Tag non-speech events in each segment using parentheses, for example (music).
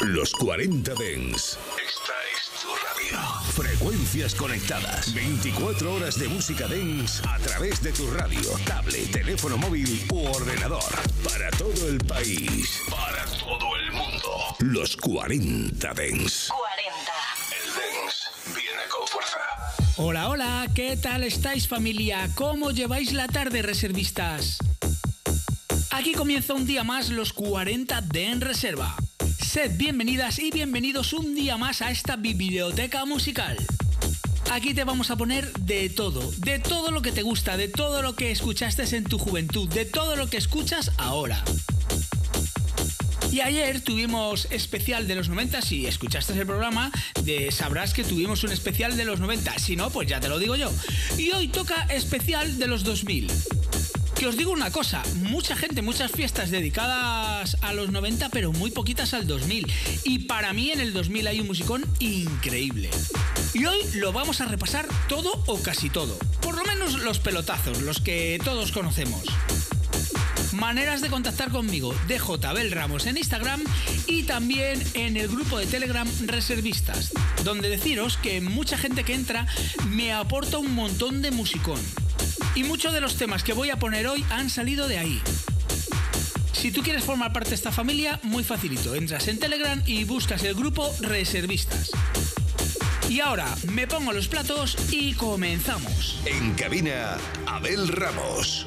Los 40 Dens. Esta es tu radio. Frecuencias conectadas. 24 horas de música Dens a través de tu radio, tablet, teléfono móvil u ordenador. Para todo el país. Para todo el mundo. Los 40 Dens. 40. El Dens viene con fuerza. Hola, hola, ¿qué tal estáis familia? ¿Cómo lleváis la tarde reservistas? Aquí comienza un día más los 40 de En Reserva. Sed bienvenidas y bienvenidos un día más a esta biblioteca musical. Aquí te vamos a poner de todo, de todo lo que te gusta, de todo lo que escuchaste en tu juventud, de todo lo que escuchas ahora. Y ayer tuvimos especial de los 90, si escuchaste el programa, de, sabrás que tuvimos un especial de los 90, si no, pues ya te lo digo yo. Y hoy toca especial de los 2000. Que os digo una cosa, mucha gente, muchas fiestas dedicadas a los 90, pero muy poquitas al 2000. Y para mí en el 2000 hay un musicón increíble. Y hoy lo vamos a repasar todo o casi todo. Por lo menos los pelotazos, los que todos conocemos. Maneras de contactar conmigo de JBel Ramos en Instagram y también en el grupo de Telegram Reservistas, donde deciros que mucha gente que entra me aporta un montón de musicón. Y muchos de los temas que voy a poner hoy han salido de ahí. Si tú quieres formar parte de esta familia, muy facilito. Entras en Telegram y buscas el grupo Reservistas. Y ahora me pongo los platos y comenzamos. En cabina, Abel Ramos.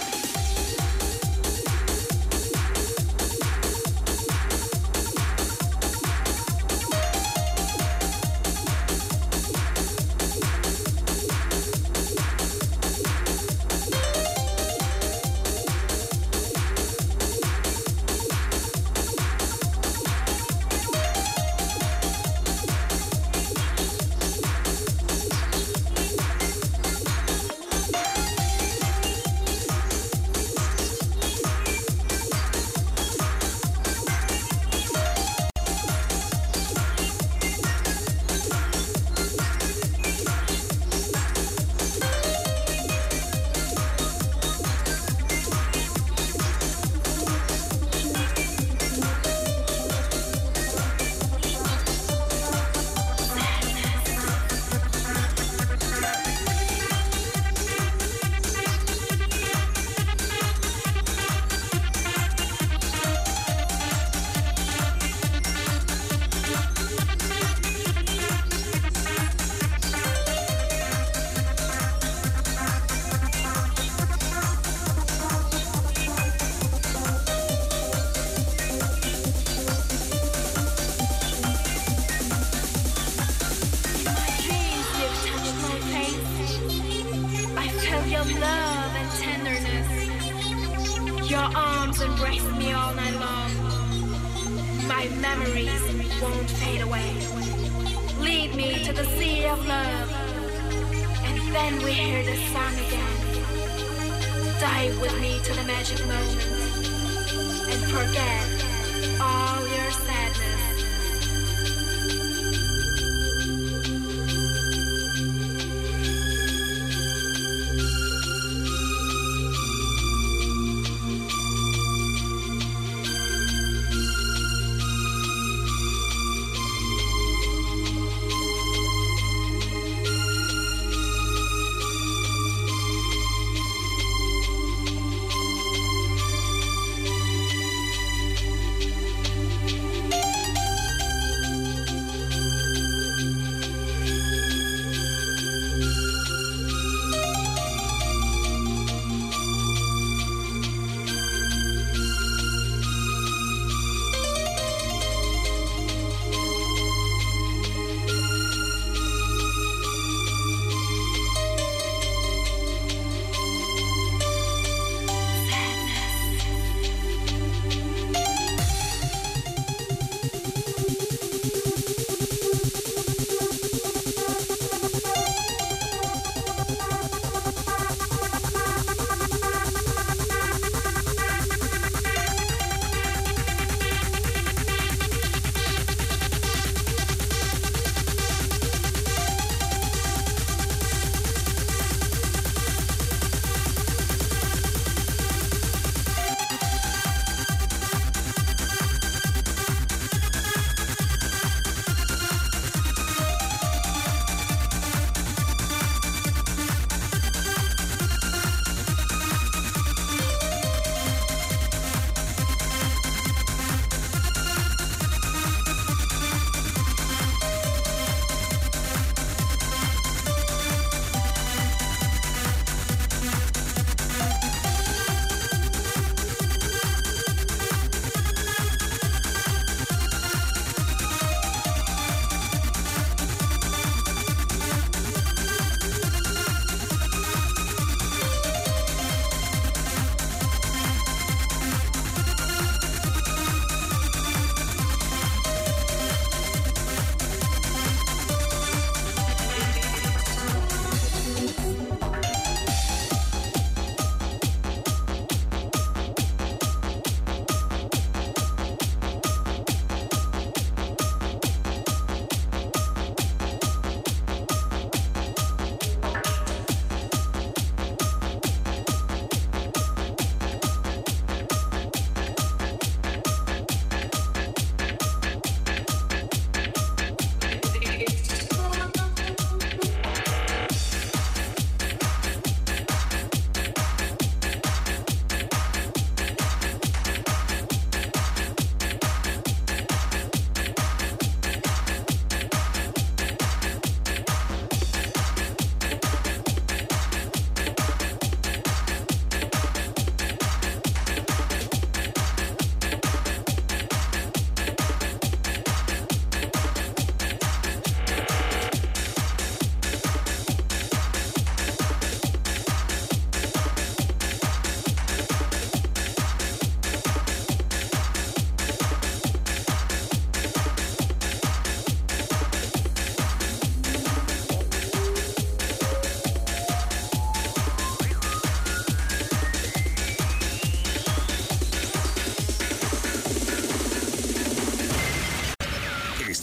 Embrace me all night long. My memories won't fade away. Lead me to the sea of love. And then we hear the song again. Dive with me to the magic moment. And forget all your sadness.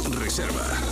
Reserva.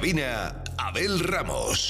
Cabina, Abel Ramos.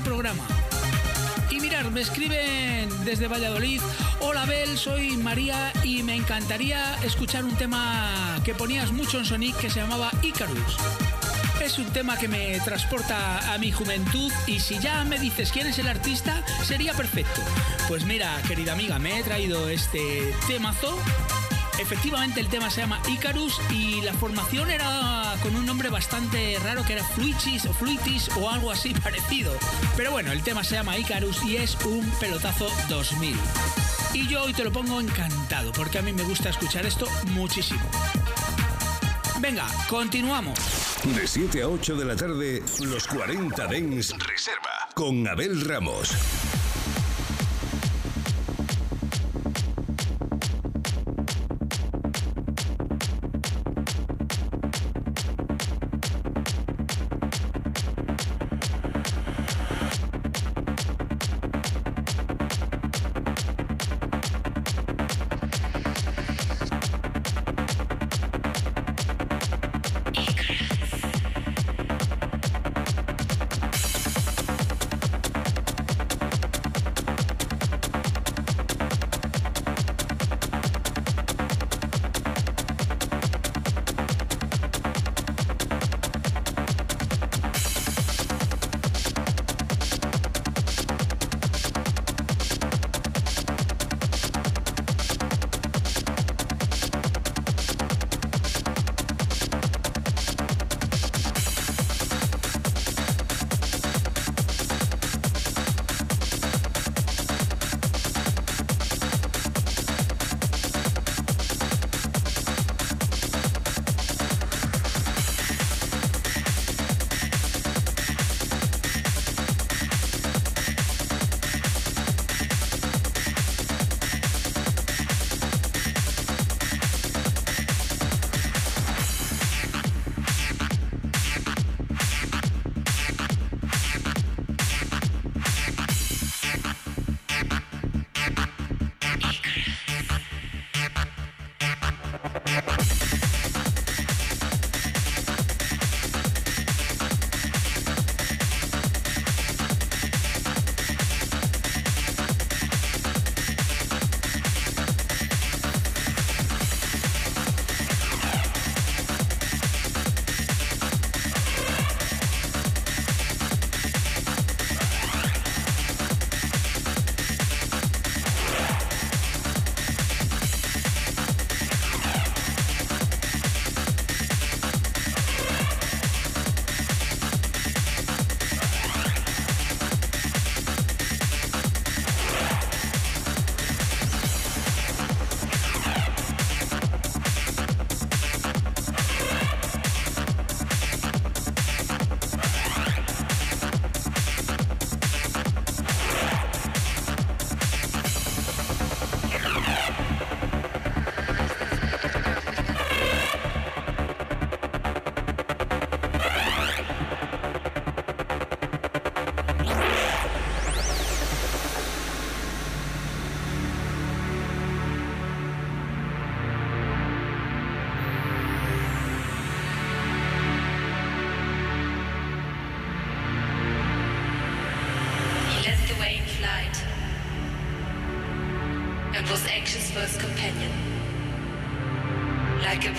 Programa. Y mirar, me escriben desde Valladolid. Hola Abel, soy María y me encantaría escuchar un tema que ponías mucho en Sonic que se llamaba Icarus. Es un tema que me transporta a mi juventud y si ya me dices quién es el artista, sería perfecto. Pues mira, querida amiga, me he traído este temazo Efectivamente el tema se llama Icarus y la formación era con un nombre bastante raro que era Fluitis o Fluitis o algo así (laughs) parecido. Pero bueno, el tema se llama Icarus y es un pelotazo 2000. Y yo hoy te lo pongo encantado porque a mí me gusta escuchar esto muchísimo. Venga, continuamos. De 7 a 8 de la tarde, los 40 Dens Reserva con Abel Ramos.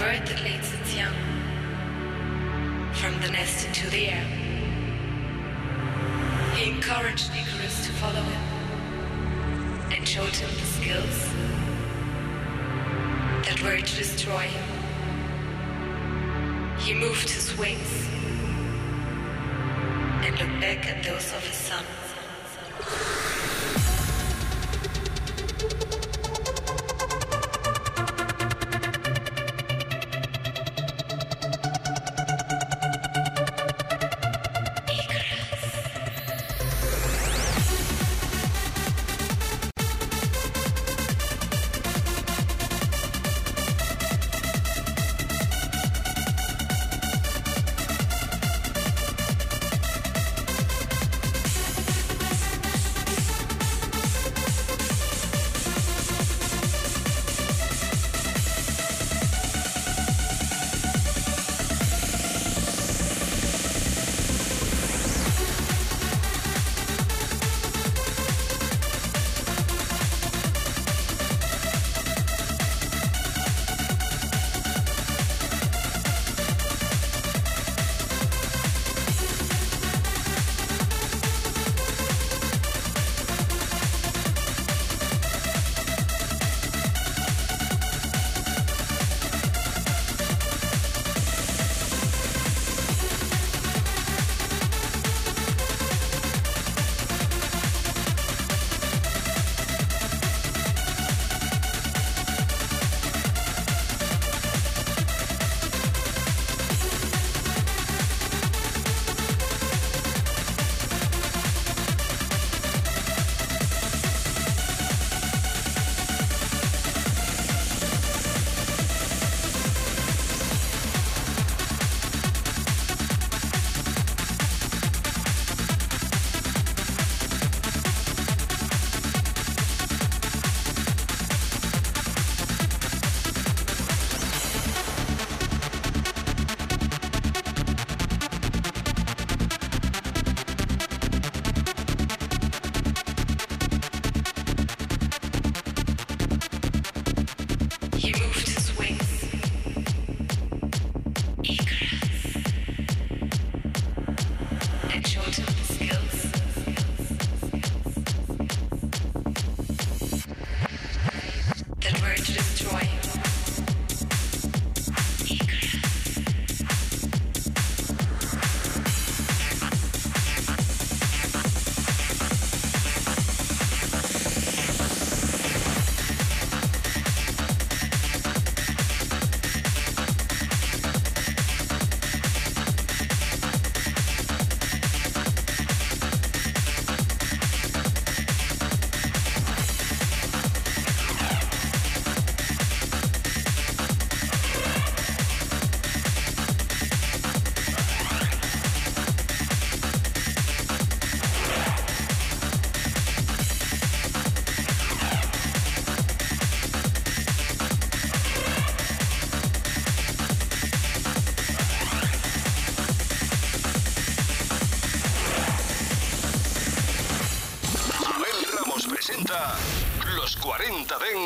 bird that leads its young from the nest into the air. He encouraged Icarus to follow him and showed him the skills that were to destroy him. He moved his wings and looked back at those of his son.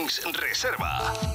40 Dens Reserva.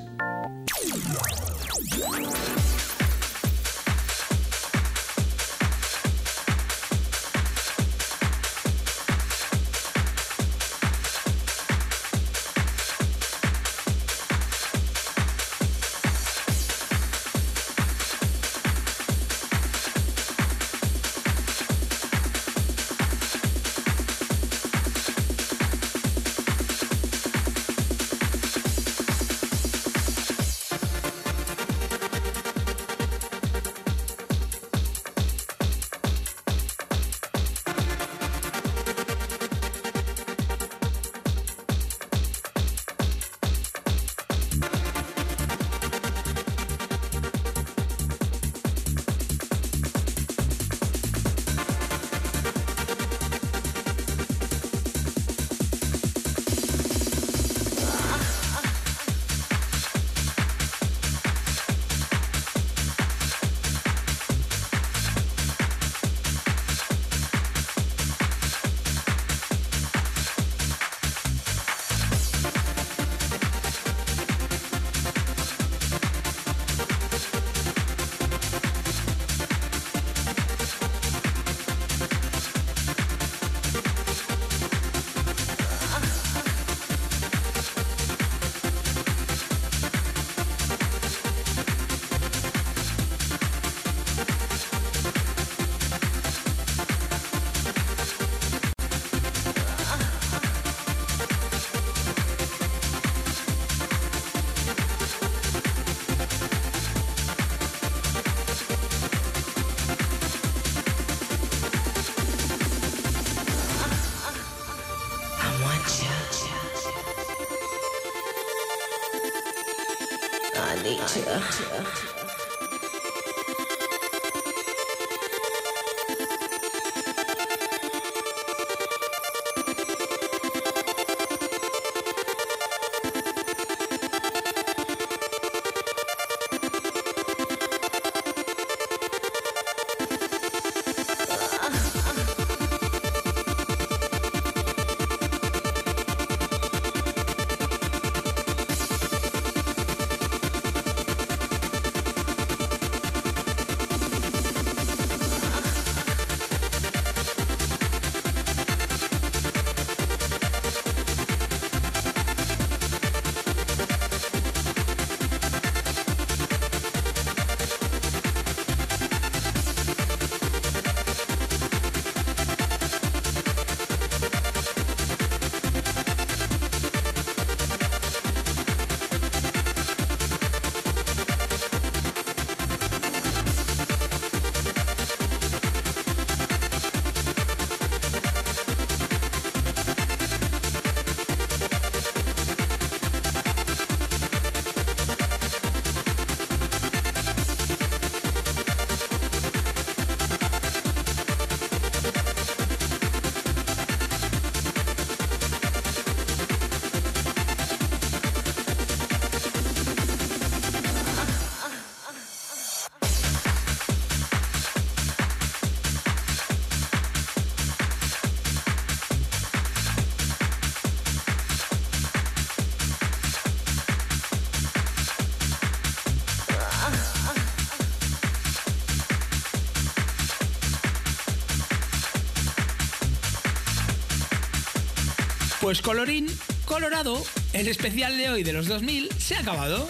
Pues colorín, colorado, el especial de hoy de los 2000 se ha acabado.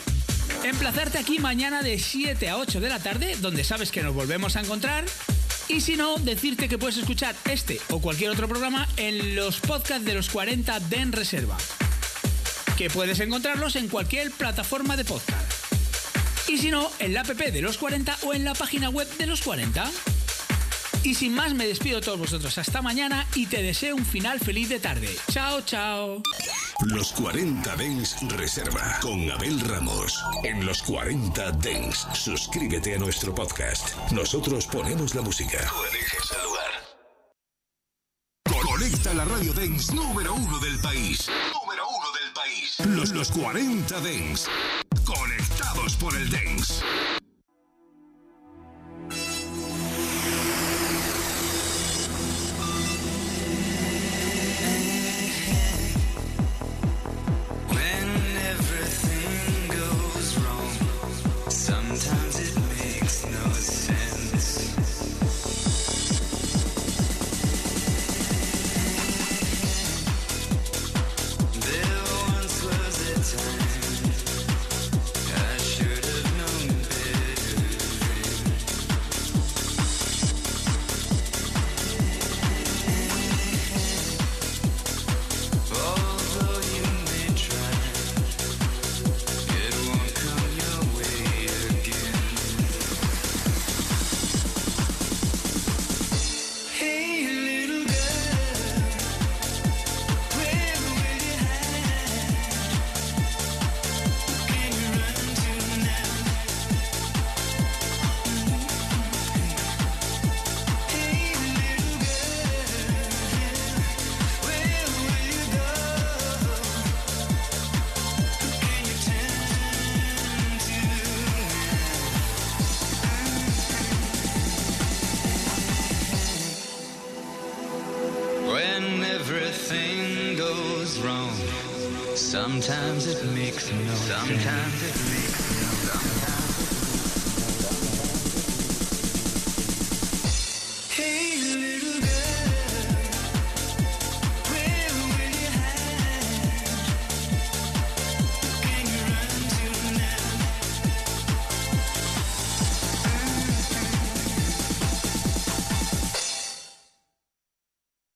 Emplazarte aquí mañana de 7 a 8 de la tarde, donde sabes que nos volvemos a encontrar. Y si no, decirte que puedes escuchar este o cualquier otro programa en los podcasts de los 40 de En Reserva. Que puedes encontrarlos en cualquier plataforma de podcast. Y si no, en la app de los 40 o en la página web de los 40. Y sin más me despido de todos vosotros hasta mañana y te deseo un final feliz de tarde. Chao, chao. Los 40 Dens Reserva con Abel Ramos. En los 40 Dens, suscríbete a nuestro podcast. Nosotros ponemos la música. Tú eliges el lugar. Conecta la radio Dens número uno del país. Número uno del país. Los, los 40 Dens. Conectados por el Dens. Sometimes it makes no Sometimes